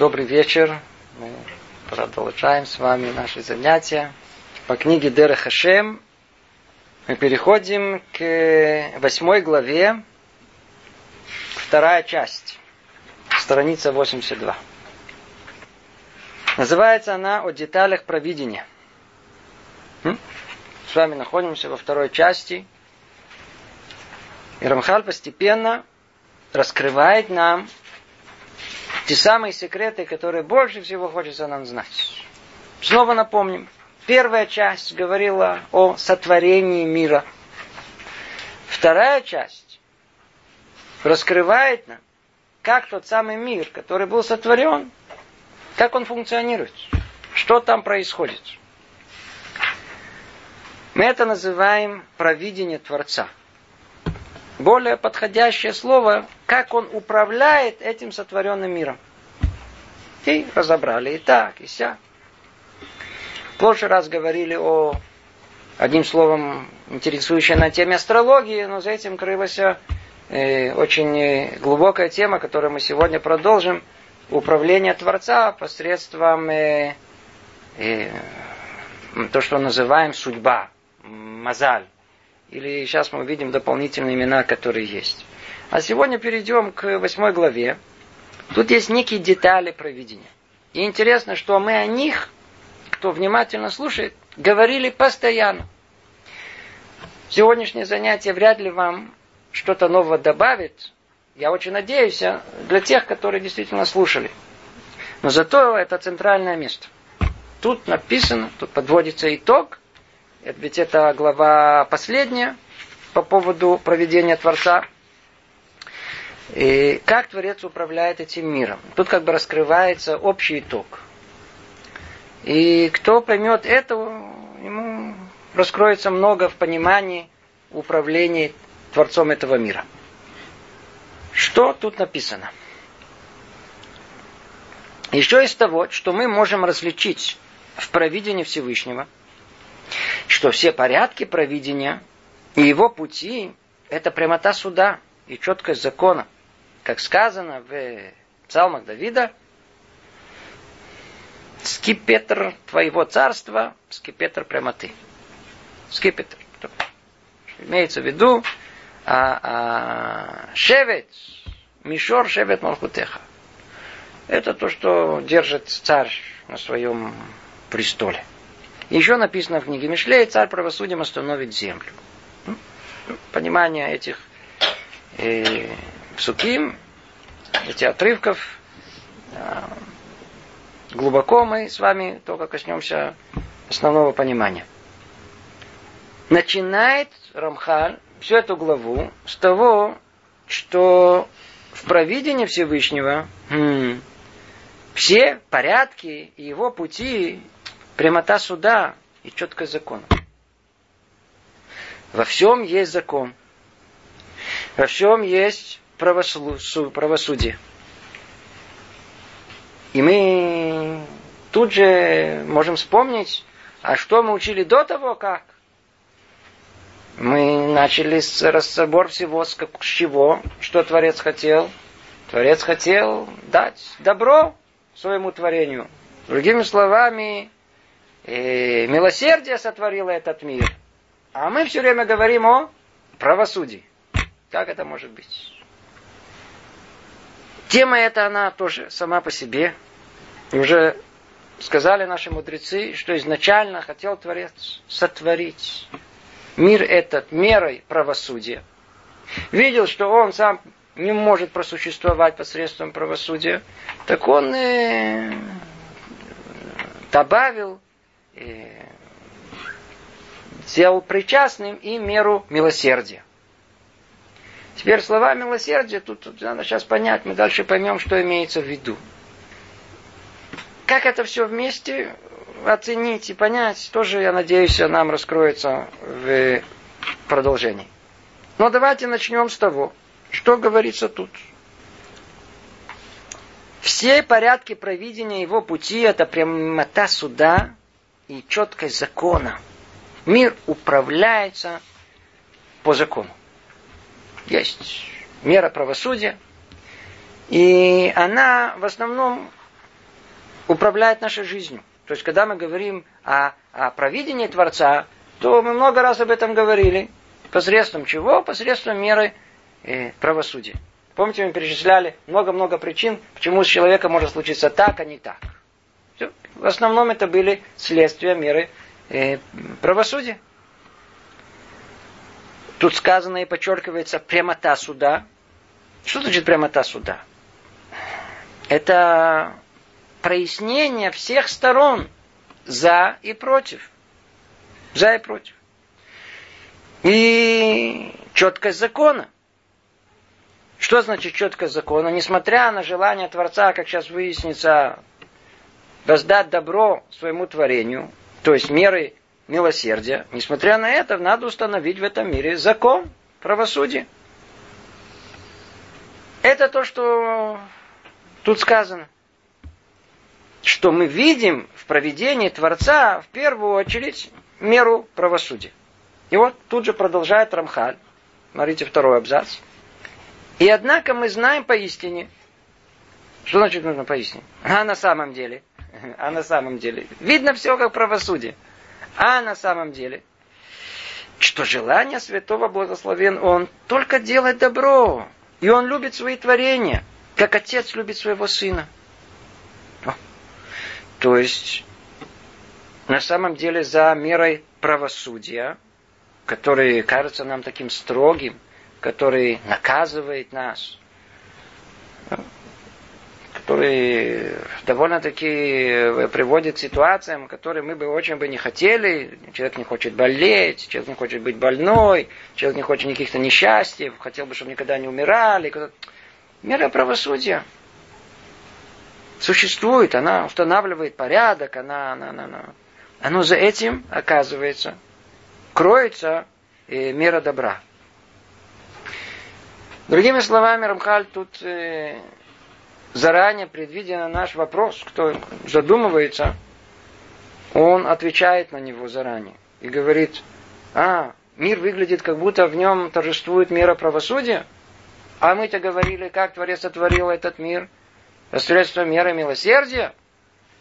Добрый вечер. Мы продолжаем с вами наши занятия по книге Дера Хашем. Мы переходим к восьмой главе, вторая часть, страница 82. Называется она «О деталях провидения». С вами находимся во второй части. И Рамхаль постепенно раскрывает нам те самые секреты, которые больше всего хочется нам знать. Снова напомним. Первая часть говорила о сотворении мира. Вторая часть раскрывает нам, как тот самый мир, который был сотворен, как он функционирует, что там происходит. Мы это называем провидение Творца – более подходящее слово, как он управляет этим сотворенным миром. И разобрали и так, и ся. В прошлый раз говорили о, одним словом, интересующей на теме астрологии, но за этим крылась э, очень глубокая тема, которую мы сегодня продолжим. Управление Творца посредством э, э, то, что называем судьба, мазаль. Или сейчас мы увидим дополнительные имена, которые есть. А сегодня перейдем к восьмой главе. Тут есть некие детали проведения. И интересно, что мы о них, кто внимательно слушает, говорили постоянно. Сегодняшнее занятие вряд ли вам что-то новое добавит. Я очень надеюсь для тех, которые действительно слушали. Но зато это центральное место. Тут написано, тут подводится итог, ведь это глава последняя по поводу проведения Творца. И как Творец управляет этим миром. Тут как бы раскрывается общий итог. И кто поймет это, ему раскроется много в понимании управления Творцом этого мира. Что тут написано? Еще из того, что мы можем различить в провидении Всевышнего – что все порядки провидения и его пути – это прямота суда и четкость закона. Как сказано в псалмах Давида, скипетр твоего царства, скипетр прямоты. Скипетр. Имеется в виду а, а, шевет, мишор шевет малхутеха. Это то, что держит царь на своем престоле. Еще написано в книге Мишлей, царь правосудием остановит землю. Понимание этих э, псуким, этих отрывков, э, глубоко мы с вами только коснемся основного понимания. Начинает Рамхаль всю эту главу с того, что в провидении Всевышнего все порядки и его пути прямота суда и четкость закона. Во всем есть закон. Во всем есть правосудие. И мы тут же можем вспомнить, а что мы учили до того, как? Мы начали с разбор всего, с чего, что Творец хотел. Творец хотел дать добро своему творению. Другими словами, и милосердие сотворило этот мир. А мы все время говорим о правосудии. Как это может быть? Тема эта, она тоже сама по себе. И уже сказали наши мудрецы, что изначально хотел Творец сотворить мир этот мерой правосудия. Видел, что он сам не может просуществовать посредством правосудия, так он и добавил сделал причастным и меру милосердия. Теперь слова милосердия, тут, тут надо сейчас понять, мы дальше поймем, что имеется в виду. Как это все вместе оценить и понять, тоже, я надеюсь, нам раскроется в продолжении. Но давайте начнем с того, что говорится тут. Все порядки провидения его пути – это прямота суда, и четкость закона. Мир управляется по закону. Есть мера правосудия, и она в основном управляет нашей жизнью. То есть, когда мы говорим о, о провидении Творца, то мы много раз об этом говорили. Посредством чего? Посредством меры э, правосудия. Помните, мы перечисляли много-много причин, почему с человеком может случиться так, а не так. Все. В основном это были следствия меры э, правосудия. Тут сказано и подчеркивается прямота суда. Что значит прямота суда? Это прояснение всех сторон за и против. За и против. И четкость закона. Что значит четкость закона? Несмотря на желание Творца, как сейчас выяснится, воздать добро своему творению, то есть меры милосердия, несмотря на это, надо установить в этом мире закон, правосудие. Это то, что тут сказано. Что мы видим в проведении Творца в первую очередь меру правосудия. И вот тут же продолжает Рамхаль. Смотрите второй абзац. И однако мы знаем поистине. Что значит нужно поистине? А на самом деле. А на самом деле. Видно все как правосудие. А на самом деле. Что желание святого благословен он только делать добро. И он любит свои творения, как отец любит своего сына. То есть, на самом деле, за мерой правосудия – который кажется нам таким строгим, который наказывает нас, который довольно-таки приводит к ситуациям, которые мы бы очень бы не хотели. Человек не хочет болеть, человек не хочет быть больной, человек не хочет никаких-то несчастьев, хотел бы, чтобы никогда не умирали. Мера правосудия существует, она устанавливает порядок, она, она, она, она. Оно за этим, оказывается, кроется э, мера добра. Другими словами, Рамхаль тут э, заранее предвидя на наш вопрос, кто задумывается, он отвечает на него заранее и говорит, а, мир выглядит, как будто в нем торжествует мера правосудия, а мы-то говорили, как Творец сотворил этот мир посредством меры милосердия,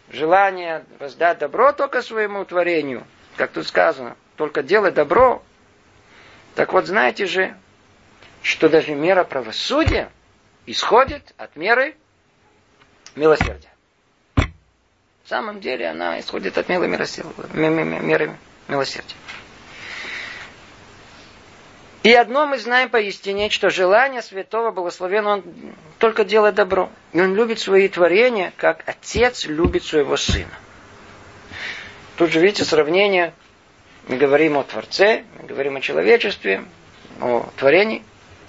желание воздать добро только своему творению, как тут сказано – только делать добро. Так вот, знаете же, что даже мера правосудия исходит от меры милосердия. В самом деле она исходит от меры меры милосердия. И одно мы знаем поистине, что желание святого благословенного, он только делает добро. И он любит свои творения, как отец любит своего сына. Тут же видите сравнение мы говорим о Творце, мы говорим о человечестве, о творении.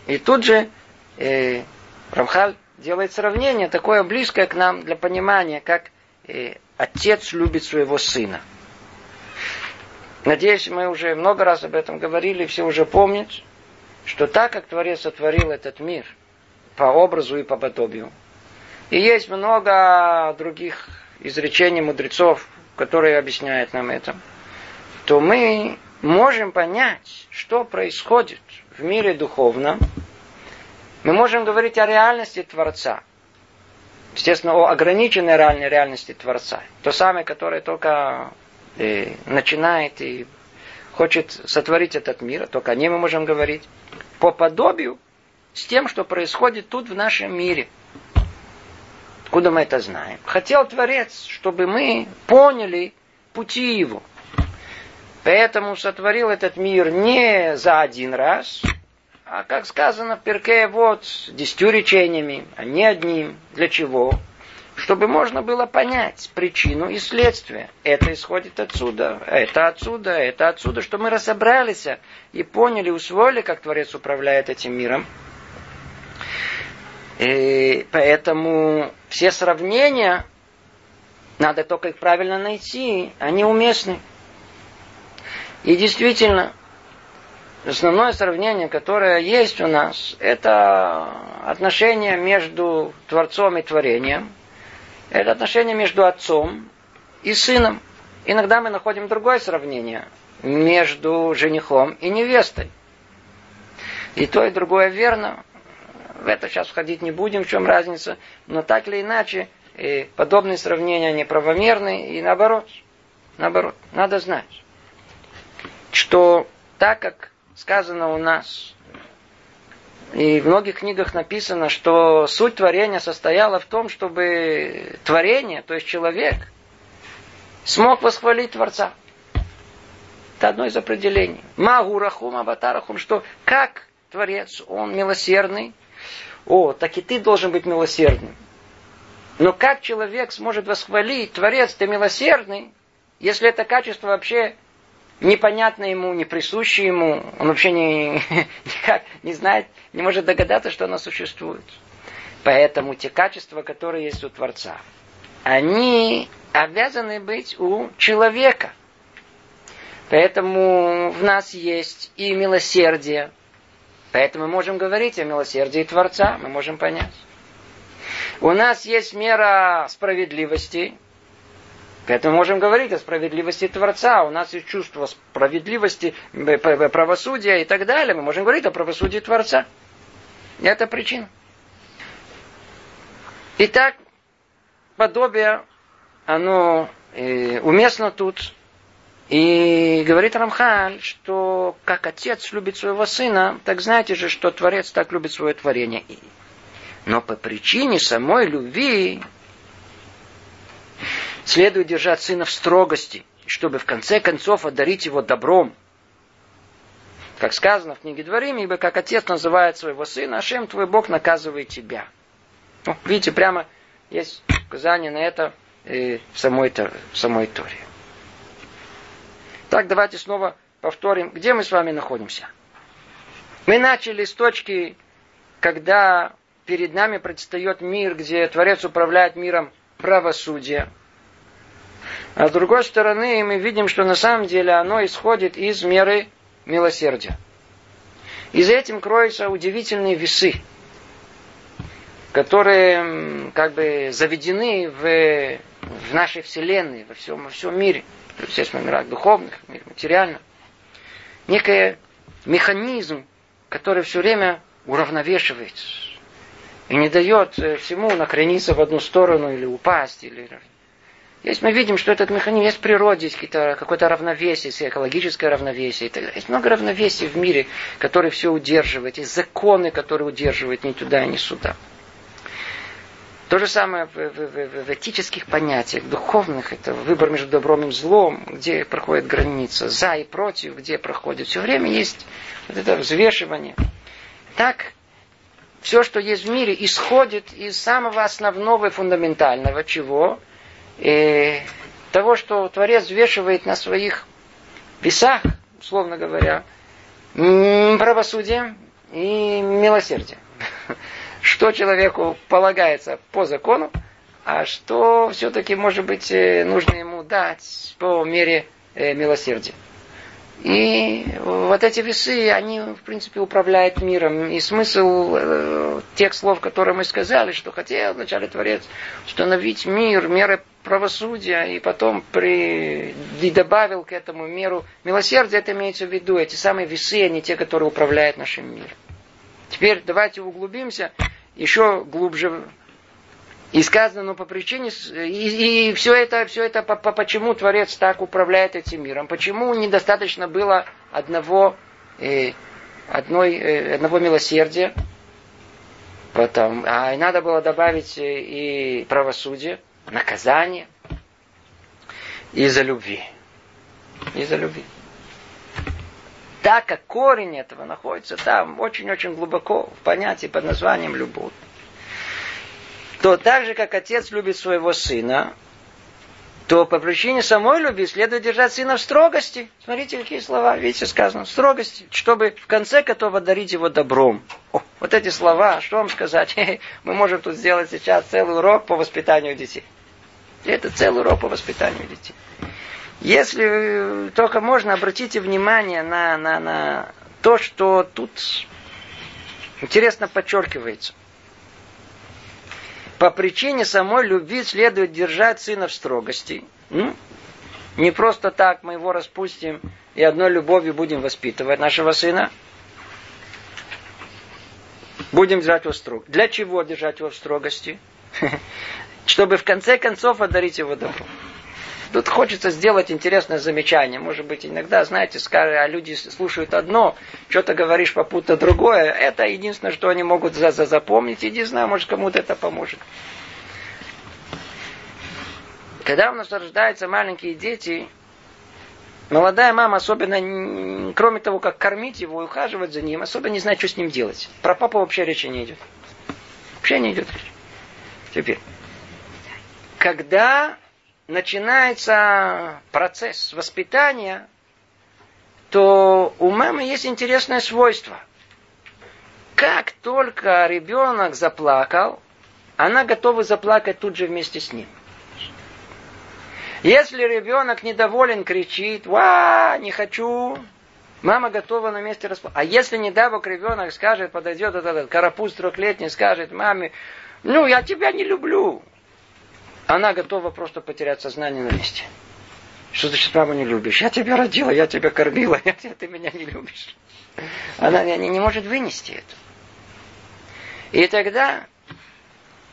И тут же э, Рамхаль делает сравнение такое близкое к нам для понимания, как э, отец любит своего сына. Надеюсь, мы уже много раз об этом говорили, все уже помнят, что так как Творец сотворил этот мир по образу и по подобию, и есть много других изречений мудрецов, которые объясняют нам это – то мы можем понять, что происходит в мире духовном. Мы можем говорить о реальности Творца. Естественно, о ограниченной реальной реальности Творца. То самое, которое только э, начинает и хочет сотворить этот мир, только о ней мы можем говорить. По подобию с тем, что происходит тут в нашем мире. Откуда мы это знаем? Хотел Творец, чтобы мы поняли пути Его. Поэтому сотворил этот мир не за один раз, а, как сказано в Перке, вот, десятью речениями, а не одним. Для чего? Чтобы можно было понять причину и следствие. Это исходит отсюда, это отсюда, это отсюда. Чтобы мы разобрались и поняли, усвоили, как Творец управляет этим миром. И поэтому все сравнения, надо только их правильно найти, они уместны. И действительно, основное сравнение, которое есть у нас, это отношение между Творцом и Творением. Это отношение между Отцом и Сыном. Иногда мы находим другое сравнение между женихом и невестой. И то, и другое верно. В это сейчас входить не будем, в чем разница. Но так или иначе, подобные сравнения неправомерны, и наоборот. Наоборот, надо знать, что так как сказано у нас, и в многих книгах написано, что суть творения состояла в том, чтобы творение, то есть человек, смог восхвалить Творца. Это одно из определений. Магурахум, абатарахум, что как Творец, он милосердный, о, так и ты должен быть милосердным. Но как человек сможет восхвалить, Творец, ты милосердный, если это качество вообще непонятно ему, не присуще ему, он вообще не, никак не знает, не может догадаться, что оно существует. Поэтому те качества, которые есть у Творца, они обязаны быть у человека. Поэтому в нас есть и милосердие. Поэтому мы можем говорить о милосердии Творца, мы можем понять. У нас есть мера справедливости, Поэтому можем говорить о справедливости Творца. У нас есть чувство справедливости, правосудия и так далее. Мы можем говорить о правосудии Творца. Это причина. Итак, подобие, оно э, уместно тут. И говорит Рамхаль, что как отец любит своего сына, так знаете же, что Творец так любит свое творение. Но по причине самой любви следует держать сына в строгости, чтобы в конце концов одарить его добром. Как сказано в книге Дворим, ибо как отец называет своего сына, Ашем твой Бог наказывает тебя. Ну, видите, прямо есть указание на это э, в, самой, в самой Торе. Так, давайте снова повторим, где мы с вами находимся. Мы начали с точки, когда перед нами предстает мир, где Творец управляет миром правосудия. А с другой стороны, мы видим, что на самом деле оно исходит из меры милосердия. И за этим кроются удивительные весы, которые как бы заведены в, в нашей Вселенной, во всем, во всем мире, естественно, в мирах духовных, в мире материальном. Некий механизм, который все время уравновешивает и не дает э, всему накрениться в одну сторону или упасть, или Здесь мы видим, что этот механизм есть в природе, есть какое-то равновесие, экологическое равновесие. Есть много равновесий в мире, которые все удерживают. Есть законы, которые удерживают ни туда, ни сюда. То же самое в, в, в, в этических понятиях, духовных, это выбор между добром и злом, где проходит граница, за и против, где проходит. Все время есть вот это взвешивание. Так, все, что есть в мире, исходит из самого основного и фундаментального, чего? И того, что Творец взвешивает на своих весах, условно говоря, правосудие и милосердие. Что человеку полагается по закону, а что все-таки, может быть, э, нужно ему дать по мере э, милосердия. И вот эти весы, они, в принципе, управляют миром. И смысл э, тех слов, которые мы сказали, что хотел вначале Творец установить мир, меры правосудия, и потом при... и добавил к этому меру милосердия, это имеется в виду, эти самые весы, они те, которые управляют нашим миром. Теперь давайте углубимся еще глубже и сказано, но по причине, и, и все это, все это по, по, почему Творец так управляет этим миром, почему недостаточно было одного, э, одной, э, одного милосердия, потом, а надо было добавить э, и правосудие, наказание из-за любви. Из-за любви. Так как корень этого находится там очень-очень глубоко в понятии под названием любовь то так же, как отец любит своего сына, то по причине самой любви следует держать сына в строгости. Смотрите, какие слова, видите, сказано, в строгости, чтобы в конце готова дарить его добром. О, вот эти слова, что вам сказать? Мы можем тут сделать сейчас целый урок по воспитанию детей. Это целый урок по воспитанию детей. Если только можно, обратите внимание на, на, на то, что тут интересно подчеркивается по причине самой любви следует держать сына в строгости. Ну, не просто так мы его распустим и одной любовью будем воспитывать нашего сына. Будем держать его в строгости. Для чего держать его в строгости? чтобы в конце концов одарить его добром. Тут хочется сделать интересное замечание. Может быть, иногда, знаете, скажут, а люди слушают одно, что-то говоришь попутно другое. Это единственное, что они могут за -за запомнить. И не знаю, может, кому-то это поможет. Когда у нас рождаются маленькие дети, молодая мама особенно, кроме того, как кормить его и ухаживать за ним, особо не знает, что с ним делать. Про папу вообще речи не идет. Вообще не идет речь. Теперь, когда начинается процесс воспитания, то у мамы есть интересное свойство. Как только ребенок заплакал, она готова заплакать тут же вместе с ним. Если ребенок недоволен, кричит, ва, не хочу, мама готова на месте расплакать. А если, не дай бог, ребенок скажет, подойдет этот карапуз трехлетний, скажет маме, ну, я тебя не люблю, она готова просто потерять сознание на месте. Что значит, маму не любишь? Я тебя родила, я тебя кормила, я, ты меня не любишь. Она не, не может вынести это. И тогда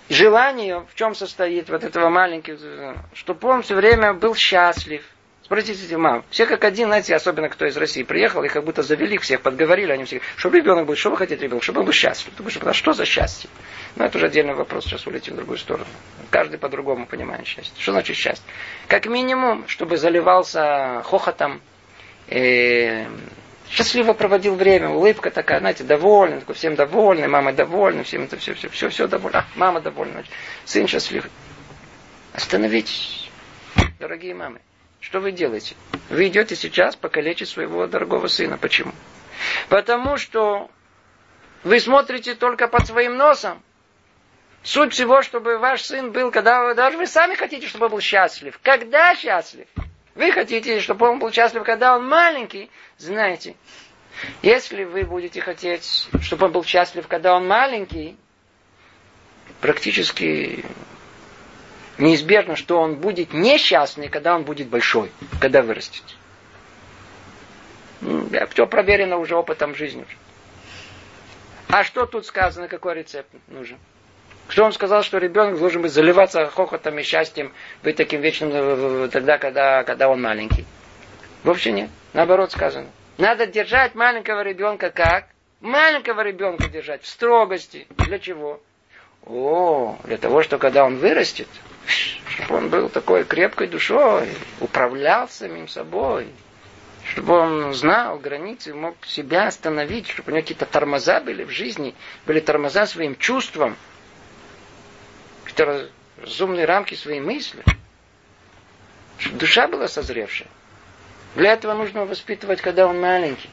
желание в чем состоит вот этого маленького, чтобы он все время был счастлив, Спросите, мам, все как один, знаете, особенно кто из России приехал, и как будто завели всех, подговорили, они все, чтобы ребенок был, что вы хотите ребенок, чтобы он был счастлив. Ты а что за счастье? Ну, это уже отдельный вопрос, сейчас улетим в другую сторону. Каждый по-другому понимает счастье. Что значит счастье? Как минимум, чтобы заливался хохотом, э, счастливо проводил время, улыбка такая, знаете, довольный, такой, всем довольный, мама довольна, всем это все, все, все, все довольно. А, мама довольна, сын счастливый. Остановитесь, дорогие мамы. Что вы делаете? Вы идете сейчас покалечить своего дорогого сына. Почему? Потому что вы смотрите только под своим носом. Суть всего, чтобы ваш сын был, когда вы, даже вы сами хотите, чтобы он был счастлив. Когда счастлив? Вы хотите, чтобы он был счастлив, когда он маленький. Знаете, если вы будете хотеть, чтобы он был счастлив, когда он маленький, практически неизбежно, что он будет несчастный, когда он будет большой, когда вырастет. Все проверено уже опытом жизни. А что тут сказано, какой рецепт нужен? Кто он сказал, что ребенок должен быть заливаться хохотом и счастьем, быть таким вечным э, тогда, когда, когда он маленький? Вовсе нет. Наоборот сказано. Надо держать маленького ребенка как? Маленького ребенка держать в строгости. Для чего? О, для того, что когда он вырастет, чтобы он был такой крепкой душой, управлял самим собой, чтобы он знал границы, мог себя остановить, чтобы у него какие-то тормоза были в жизни, были тормоза своим чувствам, какие-то разумные рамки своей мысли, чтобы душа была созревшая. Для этого нужно воспитывать, когда он маленький.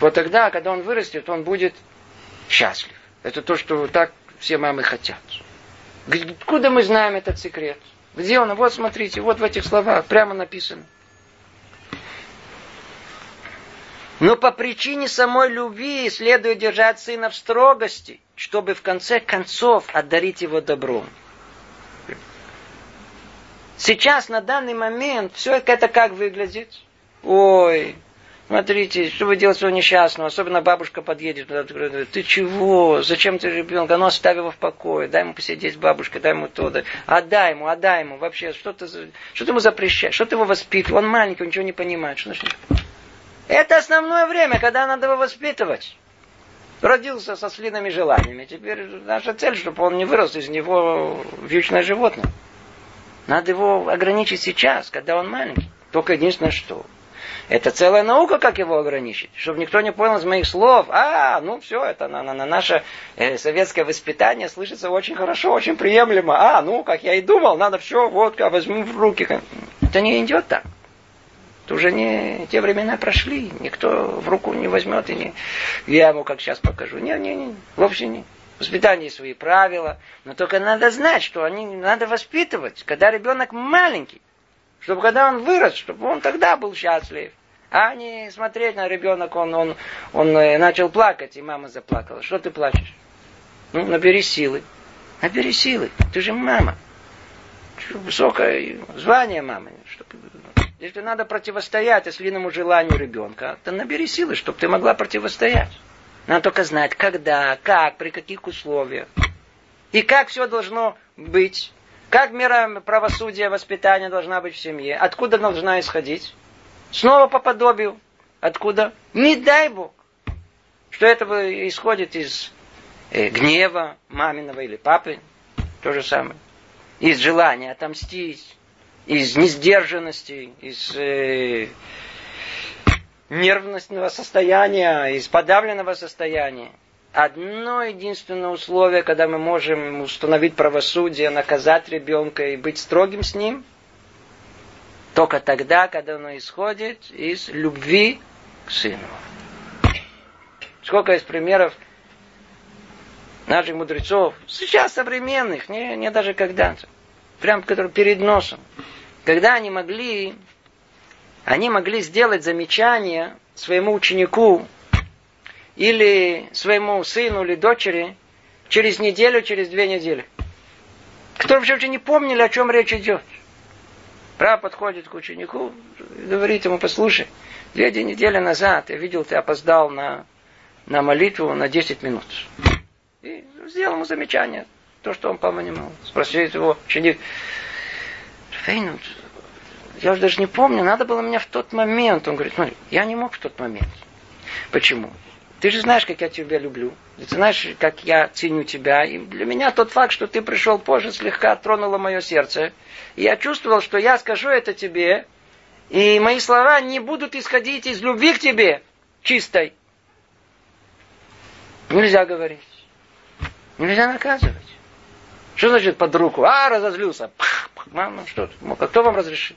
Вот тогда, когда он вырастет, он будет счастлив. Это то, что так все мамы хотят. Откуда мы знаем этот секрет? Где он? Вот смотрите, вот в этих словах прямо написано. Но по причине самой любви следует держать сына в строгости, чтобы в конце концов одарить его добром. Сейчас, на данный момент, все это как выглядит? Ой, Смотрите, что вы делаете своего несчастного, особенно бабушка подъедет, ты чего, зачем ты ребенка, ну оставь его в покое, дай ему посидеть с бабушкой, дай ему то, дай. отдай ему, отдай ему, вообще, что ты, что ты ему запрещаешь, что ты его воспитываешь, он маленький, он ничего не понимает, что значит? Это основное время, когда надо его воспитывать. Родился со слинными желаниями, теперь наша цель, чтобы он не вырос из него вьючное животное. Надо его ограничить сейчас, когда он маленький. Только единственное, что это целая наука, как его ограничить. Чтобы никто не понял из моих слов. А, ну все, это на, на, на наше э, советское воспитание слышится очень хорошо, очень приемлемо. А, ну, как я и думал, надо все, вот, возьму в руки. Это не идет так. Это уже не те времена прошли. Никто в руку не возьмет и не... Я ему как сейчас покажу. Не, не, не, вовсе не. Воспитание свои правила. Но только надо знать, что они надо воспитывать, когда ребенок маленький. Чтобы когда он вырос, чтобы он тогда был счастлив. А не смотреть на ребенок, он, он, он э, начал плакать, и мама заплакала. Что ты плачешь? Ну, набери силы. Набери силы. Ты же мама. Высокое звание мамы. Если надо противостоять ослиному желанию ребенка, то набери силы, чтобы ты могла противостоять. Надо только знать, когда, как, при каких условиях. И как все должно быть Как мера правосудия, воспитания должна быть в семье? Откуда должна исходить? Снова по подобию. Откуда? Не дай Бог. Что это исходит из э, гнева маминого или папы. То же самое. Из желания отомстить. Из несдержанности. Из э, нервностного состояния. Из подавленного состояния одно единственное условие, когда мы можем установить правосудие, наказать ребенка и быть строгим с ним, только тогда, когда оно исходит из любви к сыну. Сколько есть примеров наших мудрецов, сейчас современных, не, не даже когда-то, прям которые перед носом, когда они могли, они могли сделать замечание своему ученику, или своему сыну или дочери через неделю, через две недели. Которые вообще не помнили, о чем речь идет. Прав подходит к ученику и говорит ему, послушай, две недели назад я видел, ты опоздал на, на молитву на 10 минут. И сделал ему замечание, то, что он понимал. Спросил его ученик, Фейнут, я уже даже не помню, надо было меня в тот момент. Он говорит, смотри, я не мог в тот момент. Почему? Ты же знаешь, как я тебя люблю. Ты знаешь, как я ценю тебя. И для меня тот факт, что ты пришел позже, слегка тронуло мое сердце. И я чувствовал, что я скажу это тебе, и мои слова не будут исходить из любви к тебе, чистой. Нельзя говорить. Нельзя наказывать. Что значит под руку? А, разозлился. Мама, что? А кто вам разрешил?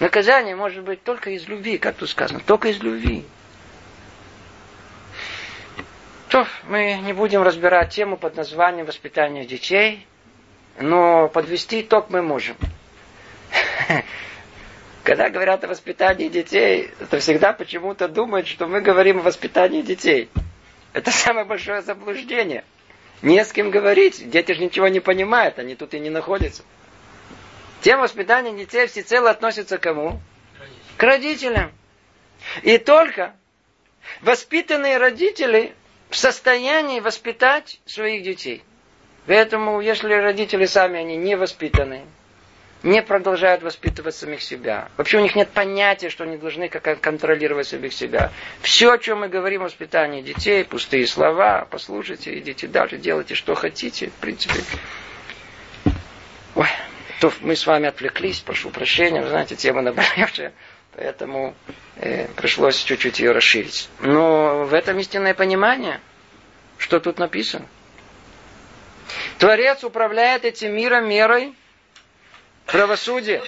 Наказание может быть только из любви, как тут сказано, только из любви. То мы не будем разбирать тему под названием воспитания детей, но подвести итог мы можем. Когда говорят о воспитании детей, то всегда почему-то думают, что мы говорим о воспитании детей. Это самое большое заблуждение. Не с кем говорить, дети же ничего не понимают, они тут и не находятся. Тема воспитания детей всецело относится к кому? К родителям. И только воспитанные родители в состоянии воспитать своих детей. Поэтому, если родители сами они не воспитаны, не продолжают воспитывать самих себя. Вообще у них нет понятия, что они должны как контролировать самих себя. Все, о чем мы говорим о воспитании детей, пустые слова, послушайте, идите дальше, делайте, что хотите, в принципе. Ой, то мы с вами отвлеклись, прошу прощения, вы знаете, тема наболевшая. Поэтому э, пришлось чуть-чуть ее расширить. Но в этом истинное понимание, что тут написано. Творец управляет этим миром мерой правосудия,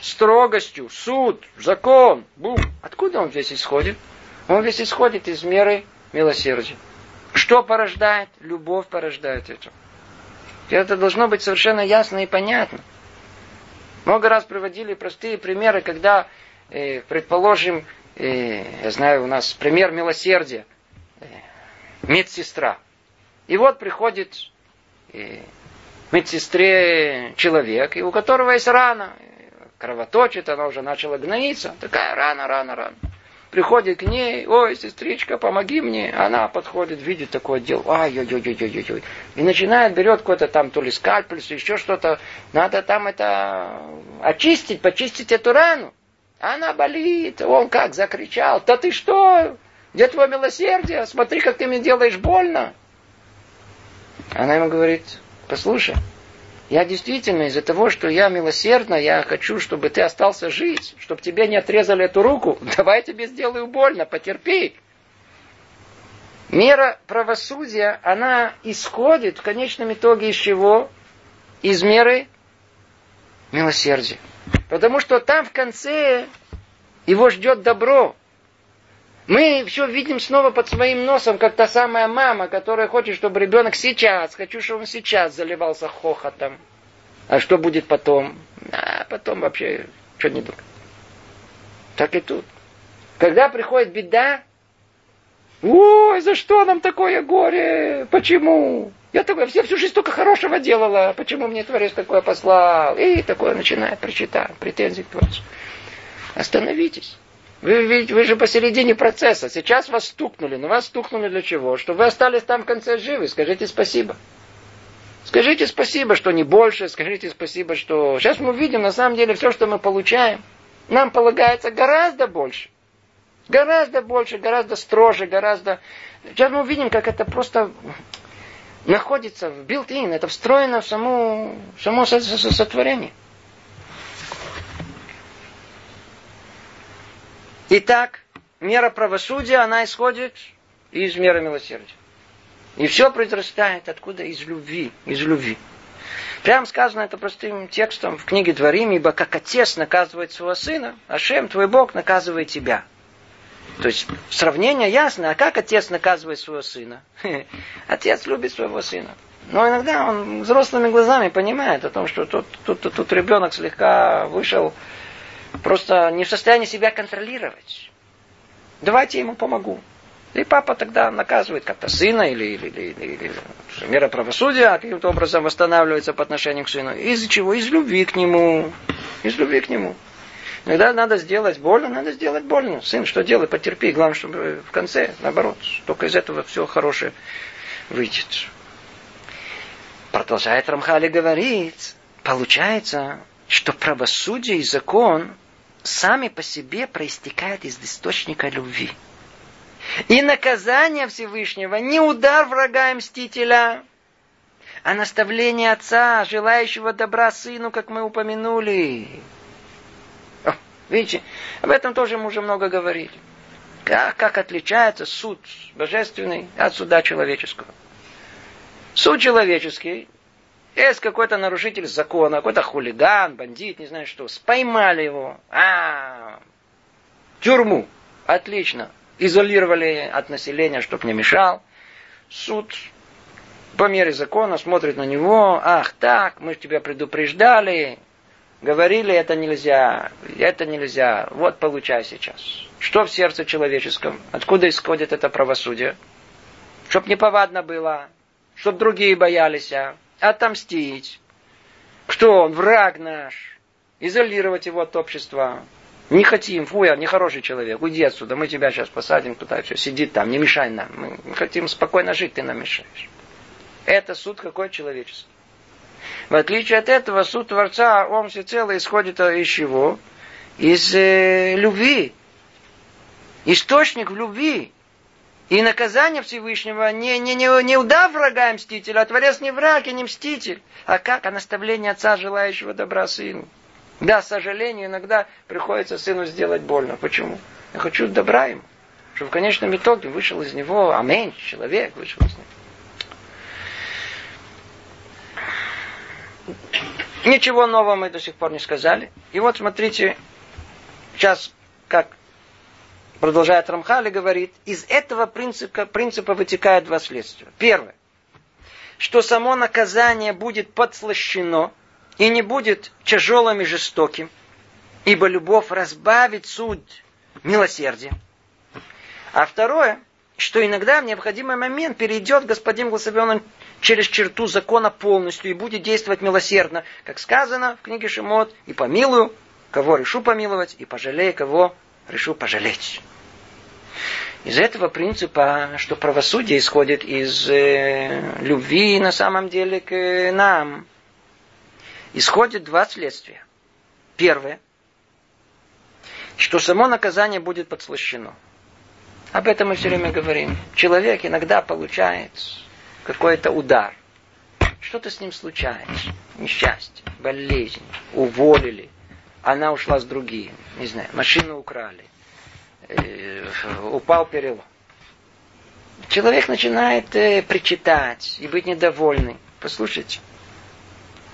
строгостью, суд, закон, бум. Откуда он весь исходит? Он весь исходит из меры милосердия. Что порождает? Любовь порождает это. И это должно быть совершенно ясно и понятно. Много раз приводили простые примеры, когда э, предположим, э, я знаю, у нас пример милосердия, э, медсестра. И вот приходит э, медсестре человек, и у которого есть рана, кровоточит, она уже начала гноиться, такая рана, рана, рана. Приходит к ней, ой, сестричка, помоги мне. Она подходит, видит такое дело, ай ой ой ой ой ой И начинает, берет какой-то там то ли скальпель, еще что-то. Надо там это очистить, почистить эту рану. Она болит. Он как закричал. Да ты что? Где твое милосердие? Смотри, как ты мне делаешь больно. Она ему говорит, послушай, я действительно из-за того, что я милосердна, я хочу, чтобы ты остался жить, чтобы тебе не отрезали эту руку. Давай я тебе сделаю больно, потерпи. Мера правосудия, она исходит в конечном итоге из чего? Из меры милосердия. Потому что там в конце его ждет добро. Мы все видим снова под своим носом, как та самая мама, которая хочет, чтобы ребенок сейчас, хочу, чтобы он сейчас заливался хохотом. А что будет потом? А потом вообще что не думаю. Так и тут. Когда приходит беда, ой, за что нам такое горе? Почему? Я такой, все всю жизнь только хорошего делала. Почему мне Творец такое послал? И такое начинает прочитать, претензии к Творцу. Остановитесь. Вы, ведь, вы же посередине процесса. Сейчас вас стукнули. Но вас стукнули для чего? Чтобы вы остались там в конце живы. Скажите спасибо. Скажите спасибо, что не больше, скажите спасибо, что... Сейчас мы видим, на самом деле, все, что мы получаем, нам полагается гораздо больше. Гораздо больше, гораздо строже, гораздо... Сейчас мы увидим, как это просто находится в built-in, это встроено в само, само сотворение. Итак, мера правосудия, она исходит из меры милосердия. И все произрастает откуда? Из любви. Из любви. Прям сказано это простым текстом в книге Дворим, ибо как отец наказывает своего сына, Ашем, твой Бог, наказывает тебя. То есть сравнение ясно, а как отец наказывает своего сына? Отец любит своего сына. Но иногда он взрослыми глазами понимает о том, что тут, тут, тут, тут ребенок слегка вышел, просто не в состоянии себя контролировать. Давайте ему помогу. И папа тогда наказывает как-то сына или, или, или, или, или мера правосудия каким-то образом восстанавливается по отношению к сыну. Из-за чего? Из любви к нему. Из любви к нему. Иногда надо сделать больно, надо сделать больно. Сын, что делай, потерпи. Главное, чтобы в конце, наоборот, только из этого все хорошее выйдет. Продолжает Рамхали говорить, получается, что правосудие и закон сами по себе проистекают из источника любви. И наказание Всевышнего не удар врага и мстителя, а наставление отца, желающего добра сыну, как мы упомянули. О, видите, об этом тоже мы уже много говорили. Как, как отличается суд божественный от суда человеческого. Суд человеческий есть какой-то нарушитель закона, какой-то хулиган, бандит, не знаю что. Споймали его. А, тюрьму. Отлично изолировали от населения, чтобы не мешал. Суд по мере закона смотрит на него, ах так, мы тебя предупреждали, говорили, это нельзя, это нельзя, вот получай сейчас. Что в сердце человеческом? Откуда исходит это правосудие? Чтоб неповадно было, чтоб другие боялись, а? Отомстить. Кто он? Враг наш. Изолировать его от общества. Не хотим, фуя, нехороший человек, уйди отсюда, мы тебя сейчас посадим туда, все, сиди там, не мешай нам. Мы хотим спокойно жить, ты нам мешаешь. Это суд какой человеческий. В отличие от этого, суд Творца, он всецело исходит из чего? Из э, любви. Источник в любви. И наказание Всевышнего не, не, не, не удав врага мстителя, а Творец не враг и не мститель. А как? А наставление отца, желающего добра сыну. Да, к сожалению, иногда приходится сыну сделать больно. Почему? Я хочу добра ему. Чтобы в конечном итоге вышел из него амень, человек вышел из него. Ничего нового мы до сих пор не сказали. И вот смотрите, сейчас как продолжает Рамхали, говорит, из этого принципа, принципа вытекают два следствия. Первое, что само наказание будет подслащено – и не будет тяжелым и жестоким, ибо любовь разбавит суд милосердия. А второе, что иногда в необходимый момент перейдет господин благословенный через черту закона полностью и будет действовать милосердно, как сказано в книге Шимот, и помилую, кого решу помиловать, и пожалею, кого решу пожалеть. Из этого принципа, что правосудие исходит из э, любви на самом деле к нам, исходит два следствия. Первое, что само наказание будет подслащено. Об этом мы все время говорим. Человек иногда получает какой-то удар. Что-то с ним случается. Несчастье, болезнь, уволили. Она ушла с другим. Не знаю, машину украли. Э, упал перелом. Человек начинает э, причитать и быть недовольный. Послушайте,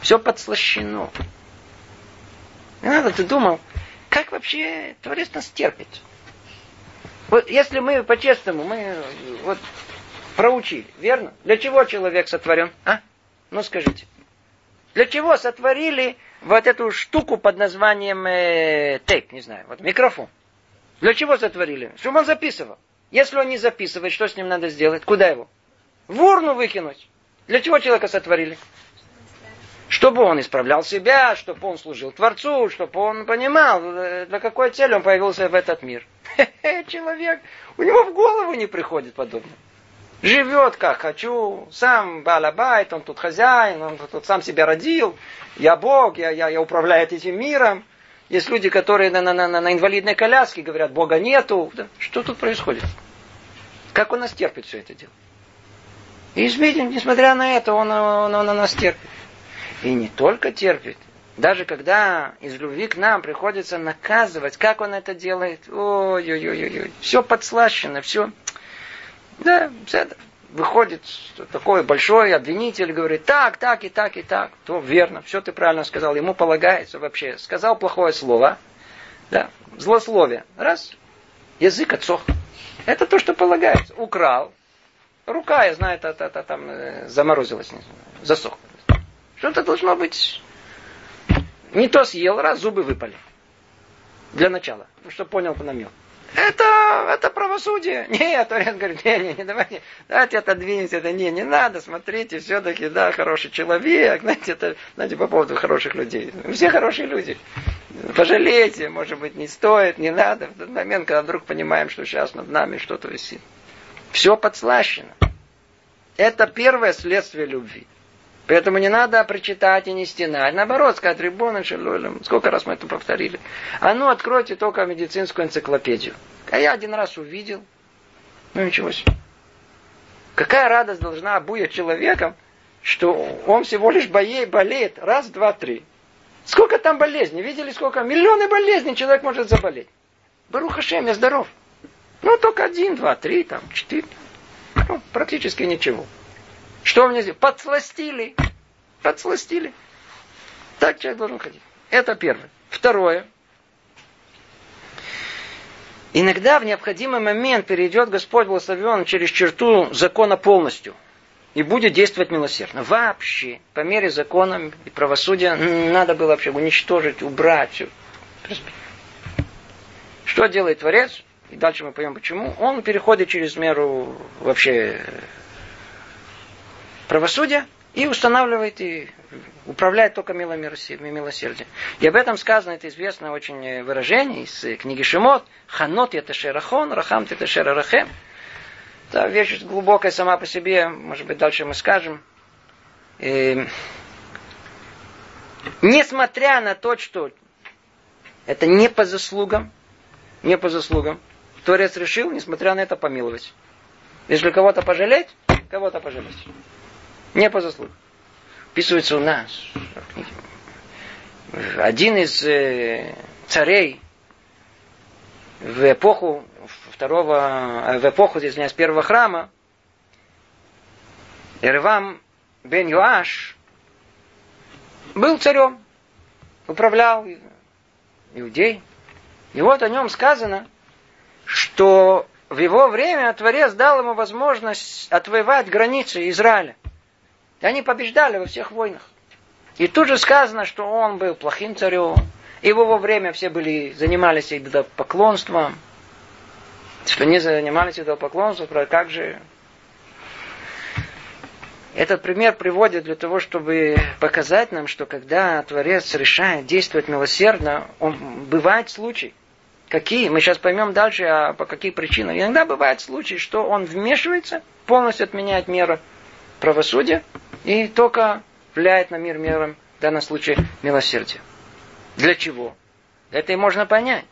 все подслащено. Не надо, ты думал, как вообще Творец нас терпит? Вот если мы по-честному, мы вот проучили, верно? Для чего человек сотворен? А? Ну скажите. Для чего сотворили вот эту штуку под названием э, тейп, не знаю, вот микрофон? Для чего сотворили? Чтобы он записывал. Если он не записывает, что с ним надо сделать? Куда его? В урну выкинуть. Для чего человека сотворили? Чтобы он исправлял себя, чтобы он служил Творцу, чтобы он понимал, э, для какой цели он появился в этот мир. Человек, у него в голову не приходит подобное. Живет как хочу, сам балабайт, он тут хозяин, он тут сам себя родил, я Бог, я, я, я управляю этим миром. Есть люди, которые на, на, на, на инвалидной коляске говорят, Бога нету. Да? Что тут происходит? Как он нас терпит все это дело? И видим, несмотря на это, он, он, он, он нас терпит. И не только терпит, даже когда из любви к нам приходится наказывать, как он это делает, ой-ой-ой-ой, все подслащено, все, да, все выходит такой большой обвинитель, говорит, так, так и так и так, то верно, все ты правильно сказал, ему полагается вообще, сказал плохое слово, да, злословие, раз, язык отсох, это то, что полагается, украл, рука, я знаю, это, это, там э, заморозилась, засохла. Что-то должно быть не то съел, раз зубы выпали. Для начала. Ну, что понял по намек. Это, это правосудие. Нет, Торец говорит, не, не, не, давайте, давайте отодвинемся, это не, не надо, смотрите, все-таки, да, хороший человек, знаете, это, знаете, по поводу хороших людей. Все хорошие люди. Пожалейте, может быть, не стоит, не надо. В тот момент, когда вдруг понимаем, что сейчас над нами что-то висит. Все подслащено. Это первое следствие любви. Поэтому не надо прочитать и не стенать. Наоборот, сказать, Рибона Шелюлем. Сколько раз мы это повторили. А ну, откройте только медицинскую энциклопедию. А я один раз увидел. Ну, ничего себе. Какая радость должна обуять человеком, что он всего лишь болеет раз, два, три. Сколько там болезней? Видели, сколько? Миллионы болезней человек может заболеть. Баруха Шем, я здоров. Ну, только один, два, три, там, четыре. Ну, практически ничего. Что мне здесь? Подсластили. Подсластили. Так человек должен ходить. Это первое. Второе. Иногда в необходимый момент перейдет Господь благословен через черту закона полностью. И будет действовать милосердно. Вообще, по мере закона и правосудия, надо было вообще уничтожить, убрать. Что делает Творец? И дальше мы поймем почему. Он переходит через меру вообще правосудия и устанавливает и управляет только милосердием. И об этом сказано, это известное очень выражение из книги Шимот. Ханот это шерахон, рахам это шерарахем. Это вещь глубокая сама по себе, может быть, дальше мы скажем. И, несмотря на то, что это не по заслугам, не по заслугам, Творец решил, несмотря на это, помиловать. Если кого-то пожалеть, кого-то пожалеть. Не по заслугам. Описывается у нас. Один из э, царей в эпоху второго, э, в эпоху, извиняюсь, первого храма, Ирвам бен Юаш был царем, управлял иудей. И вот о нем сказано, что в его время Творец дал ему возможность отвоевать границы Израиля. И они побеждали во всех войнах. И тут же сказано, что он был плохим царем. И в его время все были, занимались идолопоклонством. Что не занимались идолопоклонством, как же... Этот пример приводит для того, чтобы показать нам, что когда Творец решает действовать милосердно, он, бывает случай. Какие? Мы сейчас поймем дальше, а по каким причинам. Иногда бывает случай, что он вмешивается, полностью отменяет меры правосудия, и только влияет на мир миром, в данном случае милосердие. Для чего? Это и можно понять.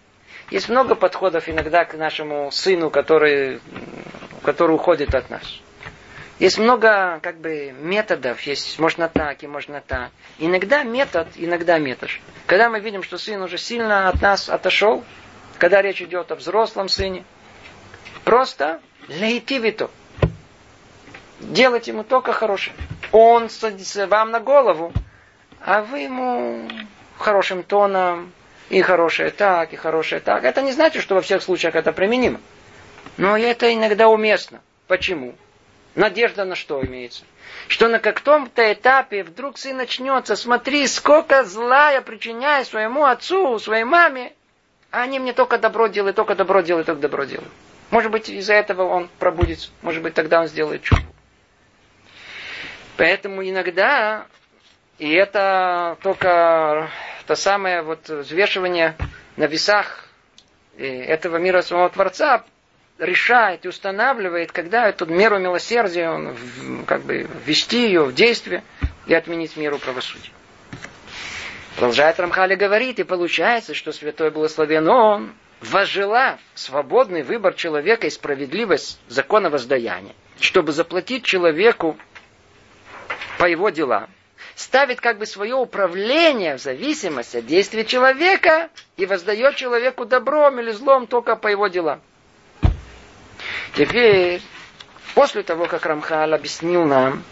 Есть много подходов иногда к нашему сыну, который, который уходит от нас. Есть много как бы методов, есть можно так и можно так. Иногда метод, иногда метод. Когда мы видим, что сын уже сильно от нас отошел, когда речь идет о взрослом сыне, просто лейтивито. Делать ему только хорошее он садится вам на голову, а вы ему хорошим тоном, и хорошее так, и хорошее так. Это не значит, что во всех случаях это применимо. Но это иногда уместно. Почему? Надежда на что имеется? Что на каком-то этапе вдруг сын начнется, смотри, сколько зла я причиняю своему отцу, своей маме, а они мне только добро делают, только добро делают, только добро делают. Может быть, из-за этого он пробудится, может быть, тогда он сделает чудо. Поэтому иногда, и это только то самое вот взвешивание на весах этого мира самого Творца, решает и устанавливает, когда эту меру милосердия, он как бы ввести ее в действие и отменить меру правосудия. Продолжает Рамхали говорит, и получается, что Святой Благословен Он, возжелав свободный выбор человека и справедливость закона воздаяния, чтобы заплатить человеку по его делам, ставит как бы свое управление в зависимости от действия человека и воздает человеку добром или злом только по его делам. Теперь, после того, как Рамхал объяснил нам,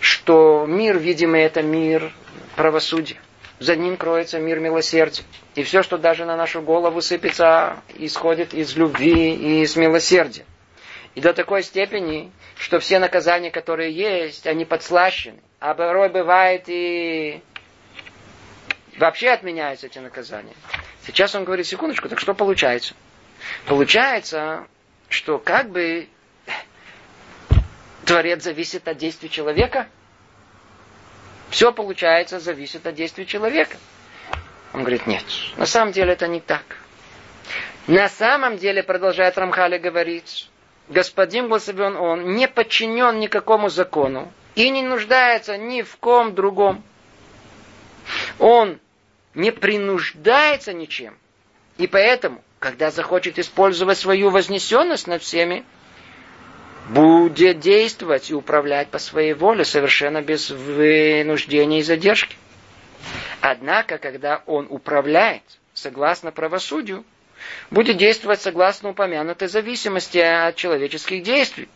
что мир, видимый, это мир правосудия, за ним кроется мир милосердия. И все, что даже на нашу голову сыпется, исходит из любви и из милосердия. И до такой степени, что все наказания, которые есть, они подслащены. А порой бывает и вообще отменяются эти наказания. Сейчас он говорит, секундочку, так что получается? Получается, что как бы Творец зависит от действий человека – все, получается, зависит от действий человека. Он говорит, нет, на самом деле это не так. На самом деле, продолжает Рамхали говорить, господин благословен он, не подчинен никакому закону и не нуждается ни в ком другом. Он не принуждается ничем. И поэтому, когда захочет использовать свою вознесенность над всеми, будет действовать и управлять по своей воле совершенно без вынуждения и задержки. Однако, когда он управляет согласно правосудию, будет действовать согласно упомянутой зависимости от человеческих действий.